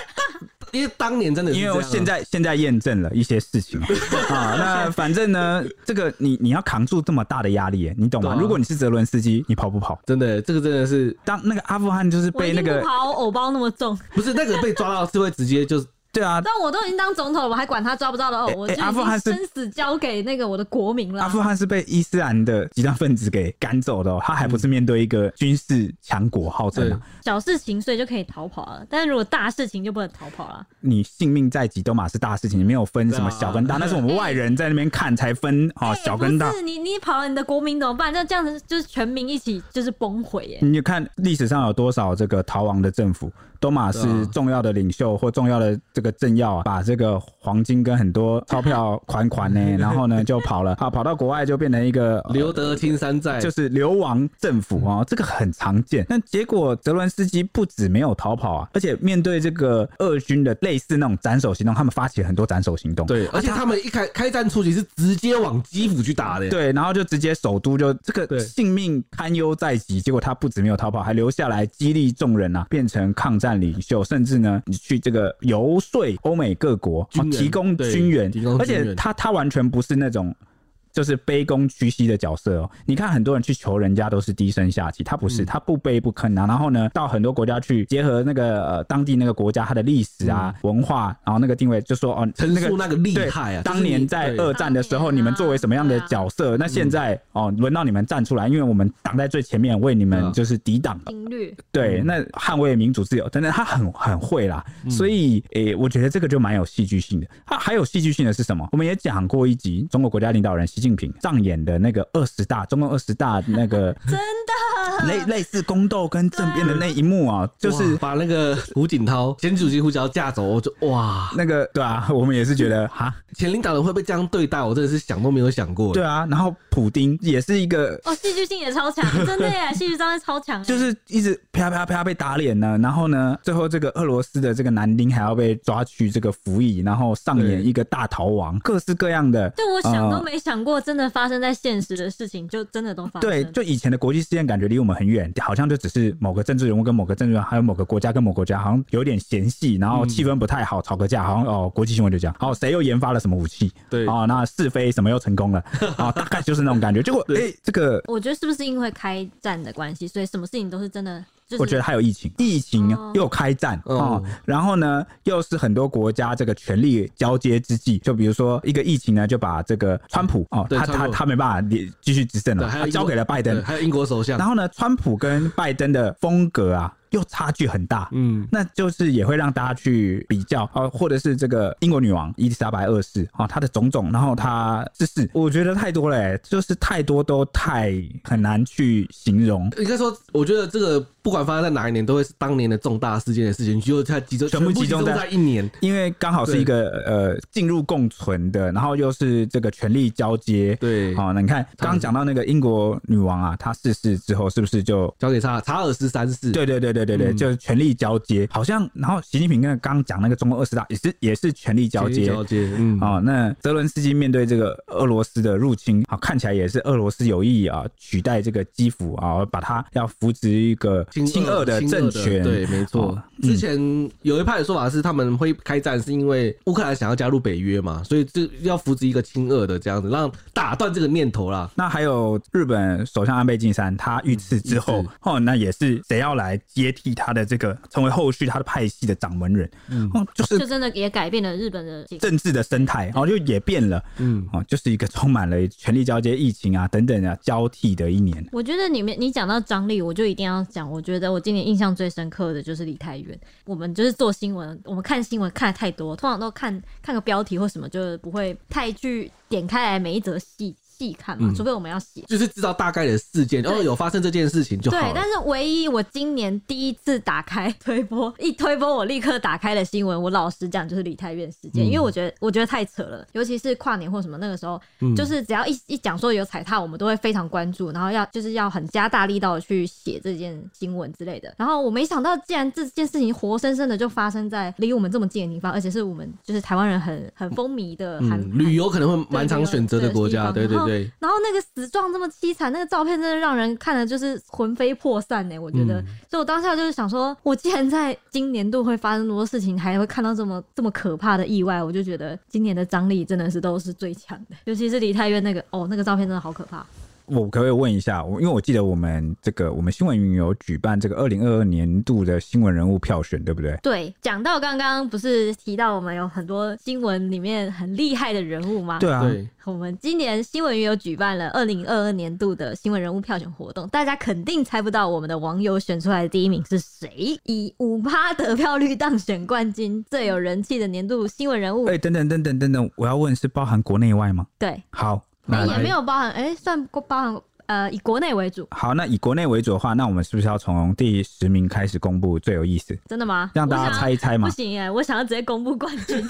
因为当年真的是，因为我现在现在验证了一些事情 <laughs> 啊，那反正呢，这个你你要扛住这么大的压力，你懂吗？如果你是泽伦斯基，你跑不跑？真的，这个真的是当那个阿富汗就是被那个跑偶包那么重，<laughs> 不是那个被抓到是会直接就。对啊，但我都已经当总统了，我还管他抓不抓的哦？我阿富汗生死交给那个我的国民了。阿富汗是被伊斯兰的极端分子给赶走的，他还不是面对一个军事强国号称。小事情所以就可以逃跑了，但是如果大事情就不能逃跑了。你性命在即都嘛是大事情，你没有分什么小跟大，那是我们外人在那边看才分啊小跟大。是你你跑了，你的国民怎么办？那这样子就是全民一起就是崩毁耶。你就看历史上有多少这个逃亡的政府。都马是重要的领袖或重要的这个政要啊，把这个黄金跟很多钞票款款呢，<laughs> 然后呢就跑了，啊，跑到国外就变成一个留得青山在，就是流亡政府啊，这个很常见。但结果泽伦斯基不止没有逃跑啊，而且面对这个俄军的类似那种斩首行动，他们发起了很多斩首行动。对，而且他们一开开战初期是直接往基辅去打的。对，然后就直接首都就这个性命堪忧在即，结果他不止没有逃跑，还留下来激励众人啊，变成抗战。领袖，甚至呢，你去这个游说欧美各国，提供军援，而且他他完全不是那种。就是卑躬屈膝的角色哦，你看很多人去求人家都是低声下气，他不是，他不卑不吭啊。然后呢，到很多国家去结合那个呃当地那个国家它的历史啊文化，然后那个定位就说哦，陈述那个厉害啊。当年在二战的时候，你们作为什么样的角色？那现在哦，轮到你们站出来，因为我们挡在最前面，为你们就是抵挡。对，那捍卫民主自由，真的，他很很会啦。所以诶，我觉得这个就蛮有戏剧性的。他还有戏剧性的是什么？我们也讲过一集中国国家领导人。习近平上演的那个二十大，中共二十大那个 <laughs> 真的类类似宫斗跟政变的那一幕啊，就是把那个胡锦涛前主席胡锦涛架走，我就哇，那个对啊，我们也是觉得哈，前领导人会被这样对待，我真的是想都没有想过。对啊，然后普丁也是一个哦，戏剧性也超强，<laughs> 真的耶，戏剧张力超强，就是一直啪啪啪被打脸呢，然后呢，最后这个俄罗斯的这个男丁还要被抓去这个服役，然后上演一个大逃亡，各式各样的，就我想都没想过。如果真的发生在现实的事情，就真的都发生。对，就以前的国际事件，感觉离我们很远，好像就只是某个政治人物跟某个政治人物，还有某个国家跟某个国家，好像有点嫌隙，然后气氛不太好，吵个架，好像哦，国际新闻就这样。哦，谁又研发了什么武器？对啊，那是非什么又成功了？啊，大概就是那种感觉。结果，哎、欸，这个我觉得是不是因为开战的关系，所以什么事情都是真的？我觉得还有疫情，疫情又开战啊、哦，然后呢，又是很多国家这个权力交接之际，就比如说一个疫情呢，就把这个川普哦，他他他没办法继续执政了，他交给了拜登，还有英国首相。然后呢，川普跟拜登的风格啊。又差距很大，嗯，那就是也会让大家去比较啊，或者是这个英国女王伊丽莎白二世啊，她的种种，然后她是是，我觉得太多了，欸，就是太多都太很难去形容。应该说，我觉得这个不管发生在哪一年，都会是当年的重大事件的事情，就它集中全部集中在一年，因为刚好是一个呃进入共存的，然后又是这个权力交接，对，好，那你看刚刚讲到那个英国女王啊，她逝世之后是不是就交给查查尔斯三世？对对对对。对对对，就是权力交接，好像然后习近平跟刚刚讲那个中共二十大也是也是权力交接，交接，嗯，哦，那泽伦斯基面对这个俄罗斯的入侵，啊，看起来也是俄罗斯有意啊取代这个基辅啊，把它要扶植一个亲俄的政权，对，没错。之前有一派的说法是他们会开战是因为乌克兰想要加入北约嘛，所以这要扶植一个亲俄的这样子，让打断这个念头啦。那还有日本首相安倍晋三，他遇刺之后，哦，那也是谁要来接？替他的这个成为后续他的派系的掌门人，嗯，就是就真的也改变了日本的政治的生态，然后就也变了，嗯，哦，就是一个充满了权力交接、疫情啊等等啊交替的一年。我觉得你们你讲到张力，我就一定要讲。我觉得我今年印象最深刻的就是李太元。我们就是做新闻，我们看新闻看的太多，通常都看看个标题或什么，就是不会太去点开来每一则细。细细看嘛，除非我们要写，就是知道大概的事件，然后有发生这件事情就好。对，但是唯一我今年第一次打开推播，<laughs> 一推播我立刻打开的新闻，我老实讲就是李泰院事件，因为我觉得我觉得太扯了，尤其是跨年或什么那个时候，就是只要一一讲说有踩踏，我们都会非常关注，然后要就是要很加大力道的去写这件新闻之类的。然后我没想到，竟然这件事情活生生的就发生在离我们这么近的地方，而且是我们就是台湾人很很风靡的韩、嗯、旅游可能会蛮常选择的国家，对对对。然后那个死状这么凄惨，那个照片真的让人看了就是魂飞魄散呢。我觉得，嗯、所以我当下就是想说，我既然在今年度会发生那么多事情，还会看到这么这么可怕的意外，我就觉得今年的张力真的是都是最强的，尤其是李太渊那个哦，那个照片真的好可怕。我可不可以问一下，我因为我记得我们这个我们新闻云有举办这个二零二二年度的新闻人物票选，对不对？对，讲到刚刚不是提到我们有很多新闻里面很厉害的人物吗？对啊，对，我们今年新闻云有举办了二零二二年度的新闻人物票选活动，大家肯定猜不到我们的网友选出来的第一名是谁，以五趴得票率当选冠军，最有人气的年度新闻人物。哎、欸，等等等等等等，我要问是包含国内外吗？对，好。那也没有包含，哎、欸，算包含，呃，以国内为主。好，那以国内为主的话，那我们是不是要从第十名开始公布最有意思？真的吗？让大家猜一猜嘛？不行哎，我想要直接公布冠军。<laughs>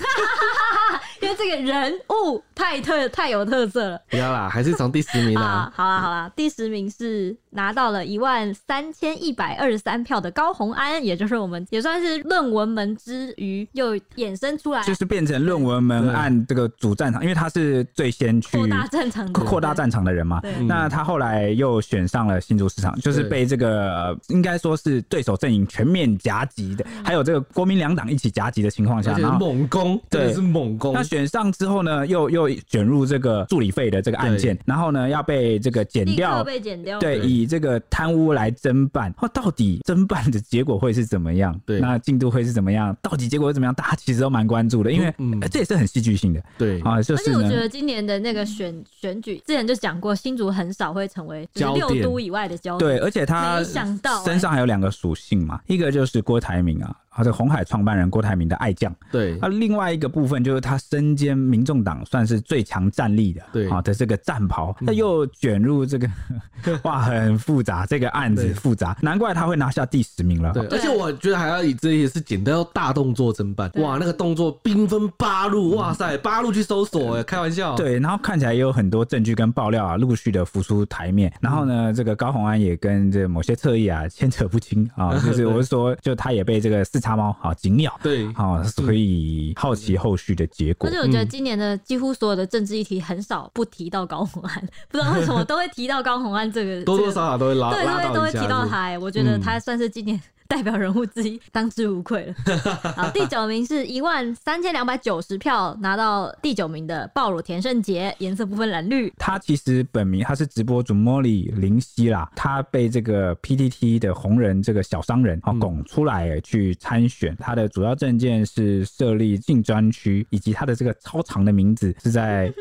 因为这个人物太特太有特色了，不要啦，还是从第十名啊。<laughs> 好啦好啦，第十名是拿到了一万三千一百二十三票的高红安，也就是我们也算是论文门之余又衍生出来，就是变成论文门按这个主战场，因为他是最先去扩大战场扩大战场的人嘛。那他后来又选上了新竹市场，就是被这个应该说是对手阵营全面夹击的，还有这个国民两党一起夹击的情况下，然后猛攻，对，是猛攻。选上之后呢，又又卷入这个助理费的这个案件，然后呢要被这个检调，被检调，对，以这个贪污来侦办。哦，到底侦办的结果会是怎么样？对，那进度会是怎么样？到底结果会怎么样？大家其实都蛮关注的，因为、嗯、这也是很戏剧性的。对啊，就是。而且我觉得今年的那个选选举，之前就讲过，新竹很少会成为六都以外的焦点。对，而且他没想到身上还有两个属性嘛，一个就是郭台铭啊。啊，这红海创办人郭台铭的爱将，对，啊，另外一个部分就是他身兼民众党算是最强战力的，对，啊的这个战袍，他又卷入这个，<laughs> 哇，很复杂，这个案子复杂，难怪他会拿下第十名了。对，而且我觉得还要以这些是简单要大动作侦办，哇，那个动作兵分八路，哇塞，八路去搜索，哎，开玩笑。对，然后看起来也有很多证据跟爆料啊，陆续的浮出台面。然后呢，这个高红安也跟这某些侧翼啊牵扯不清啊，就是 <laughs> 我是说，就他也被这个四叉猫好紧咬，对，好，所以好奇后续的结果。而且我觉得今年的几乎所有的政治议题很少不提到高红安，<laughs> 不知道为什么都会提到高红安这个，多多少少都会拉，对，都会都会提到他。我觉得他算是今年。代表人物之一，当之无愧了。<laughs> 好，第九名是一万三千两百九十票拿到第九名的暴乳田胜杰，颜色不分蓝绿。他其实本名他是直播主茉莉林夕啦，他被这个 PTT 的红人这个小商人啊拱出来去参选。他的主要证件是设立性专区，以及他的这个超长的名字是在。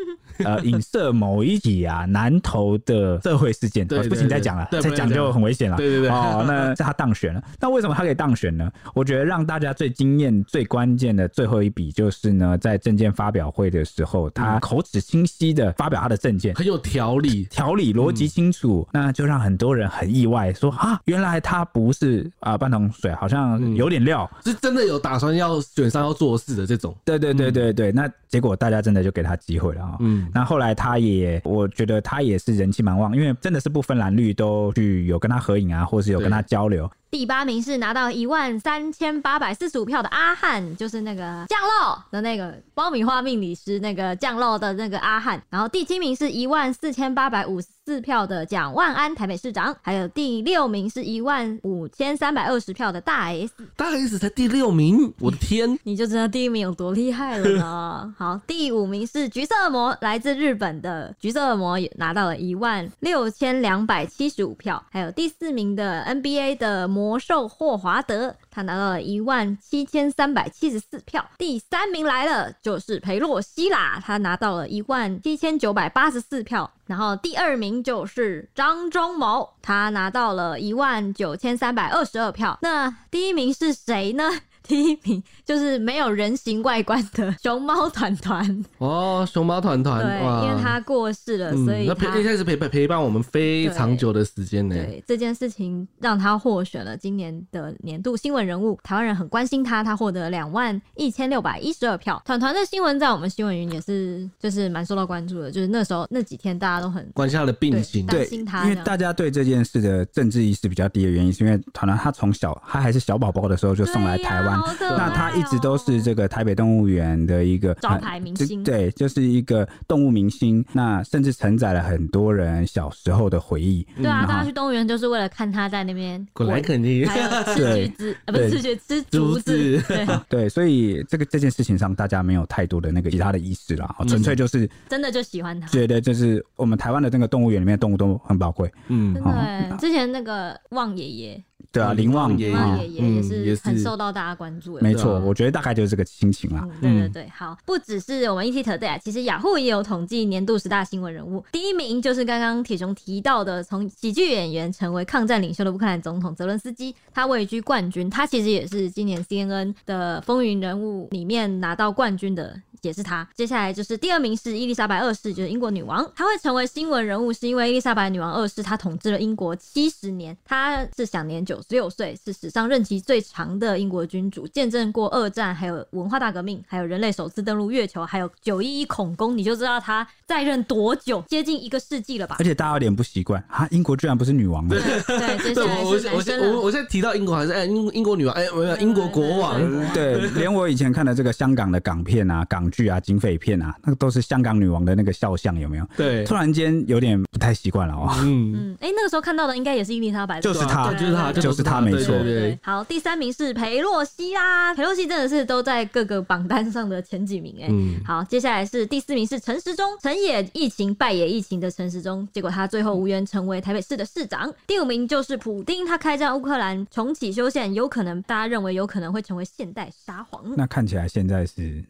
<laughs> 呃，影射某一起啊南投的社会事件，对对对对，不行再讲了，再讲就很危险了。对对对，哦，那是他当选了。那为什么他可以当选呢？我觉得让大家最惊艳、最关键的最后一笔就是呢，在证件发表会的时候，他口齿清晰的发表他的证件，很有条理，条理逻辑清楚，嗯，那就让很多人很意外，说啊，原来他不是啊半桶水，好像有点料，是真的有打算要选上要做事的这种。对对对对对，那结果大家真的就给他机会了啊。嗯。那后来他也，我觉得他也是人气蛮旺，因为真的是不分蓝绿都去有跟他合影啊，或是有跟他交流。第八名是拿到一万三千八百四十五票的阿汉，就是那个酱肉的那个爆米花命理师，那个酱肉的那个阿汉。然后第七名是一万四千八百五十四票的蒋万安台北市长，还有第六名是一万五千三百二十票的大 S，大 S 才第六名，我的天，<laughs> 你就知道第一名有多厉害了呢。<laughs> 好，第五名是橘色恶魔，来自日本的橘色恶魔也拿到了一万六千两百七十五票，还有第四名的 NBA 的魔兽霍华德，他拿到了一万七千三百七十四票。第三名来了，就是裴洛西啦，他拿到了一万七千九百八十四票。然后第二名就是张忠谋，他拿到了一万九千三百二十二票。那第一名是谁呢？第一名就是没有人形外观的熊猫团团。哦，熊猫团团，对，因为他过世了，嗯所以那陪他一开始陪陪陪伴我们非常久的时间呢。对这件事情让他获选了今年的年度新闻人物，台湾人很关心他，他获得两万一千六百一十二票。团团的新闻在我们新闻云也是就是蛮受到关注的，就是那时候那几天大家都很关心他的病情，担心他因为大家对这件事的政治意识比较低的原因，是因为团团他从小他还是小宝宝的时候就送来台湾，那他一直都是这个台北动物园的一个招牌明星呃对，就是一个动物明星，那甚至承载了很多人小时候的回忆。对啊，嗯大家去动物园就是为了看他在那边果然肯定 <laughs> 吃橘子，呃，不是吃橘子，吃竹子，对，<laughs> 对，所以这个这件事情上，大家没有太多的那个其他的意识啦，嗯纯粹就是真的就喜欢他。觉得就是我们台湾的那个动物园里面动物都很宝贵，嗯真，的欸，之前那个旺爷爷，对啊，林旺爷爷啊旺爷爷也嗯也是是很受到大家关注的。没错，我觉得大概就是这个心情啦。嗯，对对对，好，不只是我们 ETtoday 啊，其实雅虎也有统计年度十大新闻人物，第一名就是刚刚铁雄提到的，从喜剧演员成为抗战领袖的乌克兰总统泽伦斯基，他位居冠军，他其实也是今年 CNN 的风云人物里面拿到冠军的。也是他。接下来就是第二名是伊丽莎白二世，就是英国女王。她会成为新闻人物，是因为伊丽莎白女王二世她统治了英国七十年，她是享年九十六岁，是史上任期最长的英国君主，见证过二战，还有文化大革命，还有人类首次登陆月球，还有九一一恐攻，你就知道她在任多久，接近一个世纪了吧而？且大家有点不习惯啊，英国居然不是女王了。对，接对，下来我我是男我生。我我现在提到英国还是哎英英国女王哎没有英国国王，对，连我以前看的这个香港的港片啊、港剧啊、警匪片啊，那个都是香港女王的那个肖像，有没有？对，突然间有点不太习惯了哦。嗯，嗯，哎、那个时候看到的应该也是伊丽莎白，就是她就是她，就是她没错对对对对，好，第三名是裴洛西啦，裴洛西真的是都在各个榜单上的前几名哎、嗯，好，接下来是第四名是陈时中，成也疫情，败也疫情的陈时中，结果他最后无缘成为台北市的市长。第五名就是普丁，他开战乌克兰重启修宪，有可能大家认为有可能会成为现代沙皇。那看起来现在是，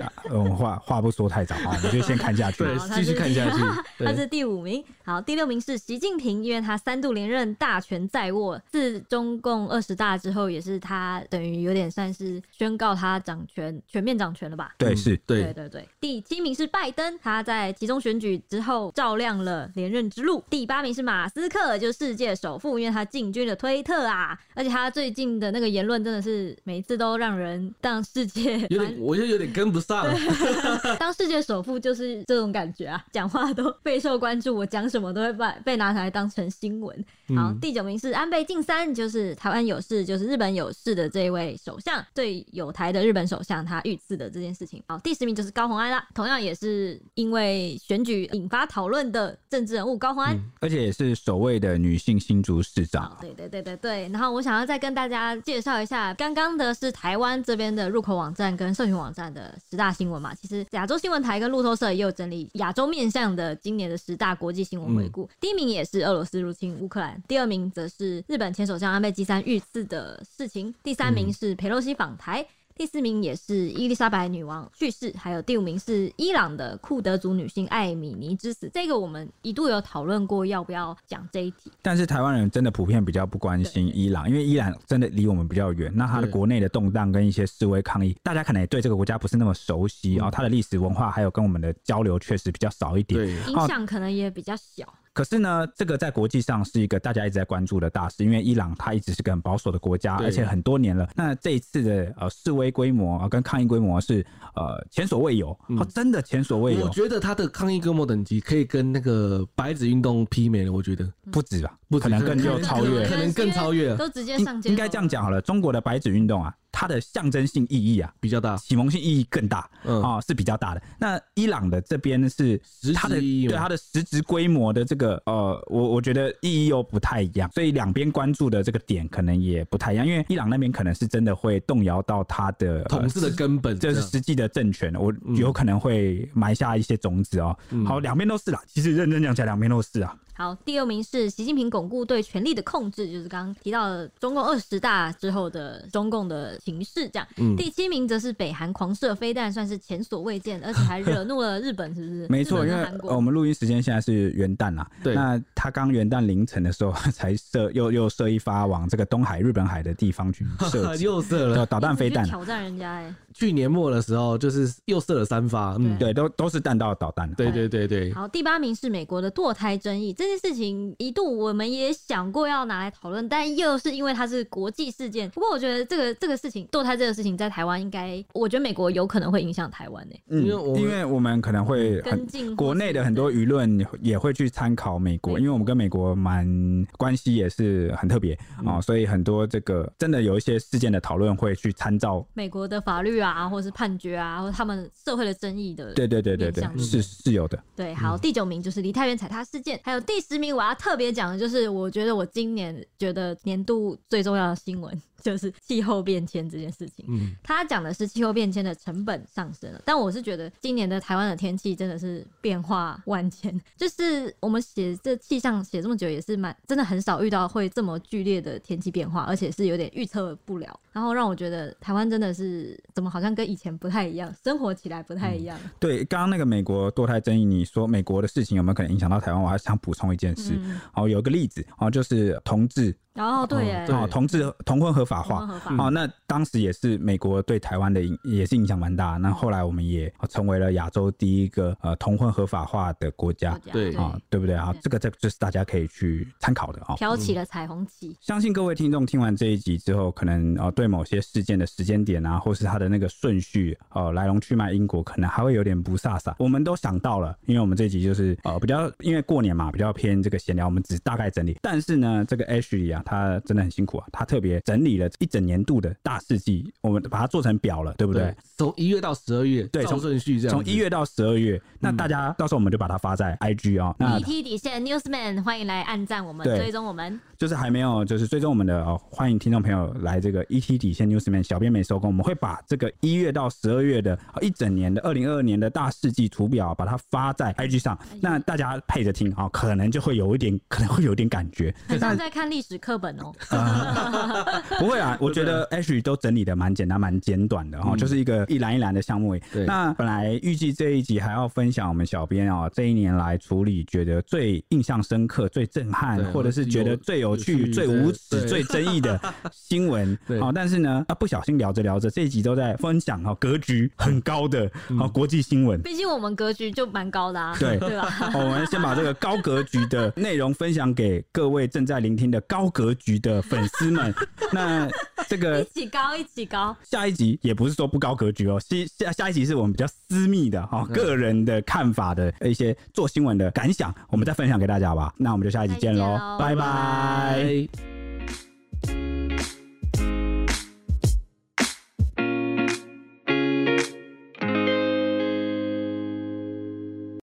啊呃话话不说太早啊，我们就先看下去。继续看下去 <laughs> 对他是第五名。好，第六名是习近平，因为他三度连任，大权在握。自中共二十大之后，也是他等于有点算是宣告他掌权，全面掌权了吧？对，是对，对对对，第七名是拜登，他在集中选举之后照亮了连任之路。第八名是马斯克，就是世界首富，因为他进军了推特啊，而且他最近的那个言论真的是每一次都让人让世界有点我有点跟不上，<laughs> 当世界首富就是这种感觉啊，讲话都备受关注，我讲什么都会被被拿来当成新闻。好，嗯第九名是安倍晋三，就是台湾有事，就是日本有事的这一位首相，对有台的日本首相，他遇刺的这件事情。好，第十名就是高虹安啦，同样也是因为选举引发讨论的政治人物高虹安。而且也是首位的女性新竹市长，。对对对对对。然后我想要再跟大家介绍一下，刚刚的是台湾这边的入口网站跟社群网站的十大新闻嘛。其实亚洲新闻台跟路透社也有整理亚洲面向的今年的十大国际新闻回顾。第一名也是俄罗斯入侵乌克兰，第二名则是日本前首相安倍晋三遇刺的事情，第三名是佩洛西访台。第四名也是伊丽莎白女王去世，还有第五名是伊朗的库德族女性艾米尼之死。这个我们一度有讨论过要不要讲这一题。但是台湾人真的普遍比较不关心伊朗，因为伊朗真的离我们比较远。那它的国内的动荡跟一些示威抗议，大家可能也对这个国家不是那么熟悉，然后它的历史文化还有跟我们的交流确实比较少一点。影响可能也比较小。可是呢，这个在国际上是一个大家一直在关注的大事，因为伊朗它一直是个很保守的国家，而且很多年了。那这一次的呃示威规模啊跟抗议规模是呃前所未有，嗯。哦，真的前所未有，我觉得它的抗议规模等级可以跟那个白纸运动媲美了，我觉得。不止吧，不止可能更就超越。可。能更超越，都直接上街，应该这样讲好了，中国的白纸运动啊，它的象征性意义啊，比较大，启蒙性意义更大，嗯啊、是比较大的。那伊朗的这边是实质它的对它的实质规模的这个呃，我我觉得意义又不太一样，所以两边关注的这个点可能也不太一样。因为伊朗那边可能是真的会动摇到它的呃统治的根本，这是实际的政权，我有可能会埋下一些种子哦。嗯好，两边都是啦。其实认真讲起来，两边都是啊。好，第二名是习近平巩固对权力的控制，就是刚刚提到的中共二十大之后的中共的形势这样。嗯、第七名则是北韩狂射飞弹，算是前所未见，而且还惹怒了日本，是不是？没错，因为我们录音时间现在是元旦啊。对。那他刚元旦凌晨的时候才射，又又射一发往这个东海、日本海的地方去射，<laughs> 又射了导弹飞弹，挑战人家哎、欸。去年末的时候，就是又射了三发，嗯，对，都都是弹道导弹。对对对对。好，第八名是美国的堕胎争议，这件事情一度我们也想过要拿来讨论，但又是因为它是国际事件。不过我觉得这个这个事情，堕胎这个事情在台湾应该，我觉得美国有可能会影响台湾呢、欸，嗯，因为因为我们可能会跟进国内的很多舆论也会去参考美国，因为我们跟美国蛮关系也是很特别啊、嗯，所以很多这个真的有一些事件的讨论会去参照美国的法律啊，或是判决啊，或者他们社会的争议的，对对对对对，是是有的。对，好，第九名就是梨泰院踩踏事件，还有第第十名我要特别讲的就是，我觉得我今年觉得年度最重要的新闻。就是气候变迁这件事情，嗯，他讲的是气候变迁的成本上升了，但我是觉得今年的台湾的天气真的是变化万千，<laughs> 就是我们写这气象写这么久也是蛮真的很少遇到会这么剧烈的天气变化，而且是有点预测不了，然后让我觉得台湾真的是怎么好像跟以前不太一样，生活起来不太一样。嗯、对，刚刚那个美国堕胎争议，你说美国的事情有没有可能影响到台湾？我还想补充一件事，哦、嗯，有一个例子哦，就是同志。哦，对耶，哦，同志同婚合法化，合法哦，那当时也是美国对台湾的影也是影响蛮大。那后来我们也成为了亚洲第一个呃同婚合法化的国家，对啊，对不对啊？这个这就是大家可以去参考的啊。飘起了彩虹旗，嗯。相信各位听众听完这一集之后，可能哦对某些事件的时间点啊，或是它的那个顺序呃来龙去脉因果，可能还会有点不飒飒。我们都想到了，因为我们这一集就是呃比较因为过年嘛，比较偏这个闲聊，我们只大概整理。但是呢，这个 Ashley 啊，他真的很辛苦啊。他特别整理了一整年度的大事迹，我们把它做成表了，对不对？从一月到十二月，对，从顺序这样，从一月到十二月，那大家到时候我们就把它发在 IG 啊、哦。ET 底线 Newsman，欢迎来按赞我们，追踪我们。就是还没有，就是追踪我们的哦，欢迎听众朋友来这个 ET 底线 Newsman，小编没收工，我们会把这个一月到十二月的一整年的二零二二年的大事记图表，把它发在 IG 上，那大家配着听啊、哦，可能就会有一点，可能会有点感觉，很像在看历史课本哦。<laughs> 不会啊，我觉得 Ashley 都整理的蛮简单、蛮简短的哈、嗯，就是一个一栏一栏的项目。那本来预计这一集还要分享我们小编啊这一年来处理觉得最印象深刻、最震撼，或者是觉得最有趣、最无耻、最争议的 <laughs> 新闻。对好，但是呢，啊不小心聊着聊着，这一集都在分享哈格局很高的啊国际新闻。毕竟我们格局就蛮高的啊，对对吧？我们先把这个高格局的内容分享给各位正在聆听的高格局的粉丝们。<laughs> 那这个一起高，一起高。下一集也不是说不高格局哦，下下一集是我们比较私密的哈，个人的看法的一些做新闻的感想，我们再分享给大家吧。那我们就下一集见喽，拜拜。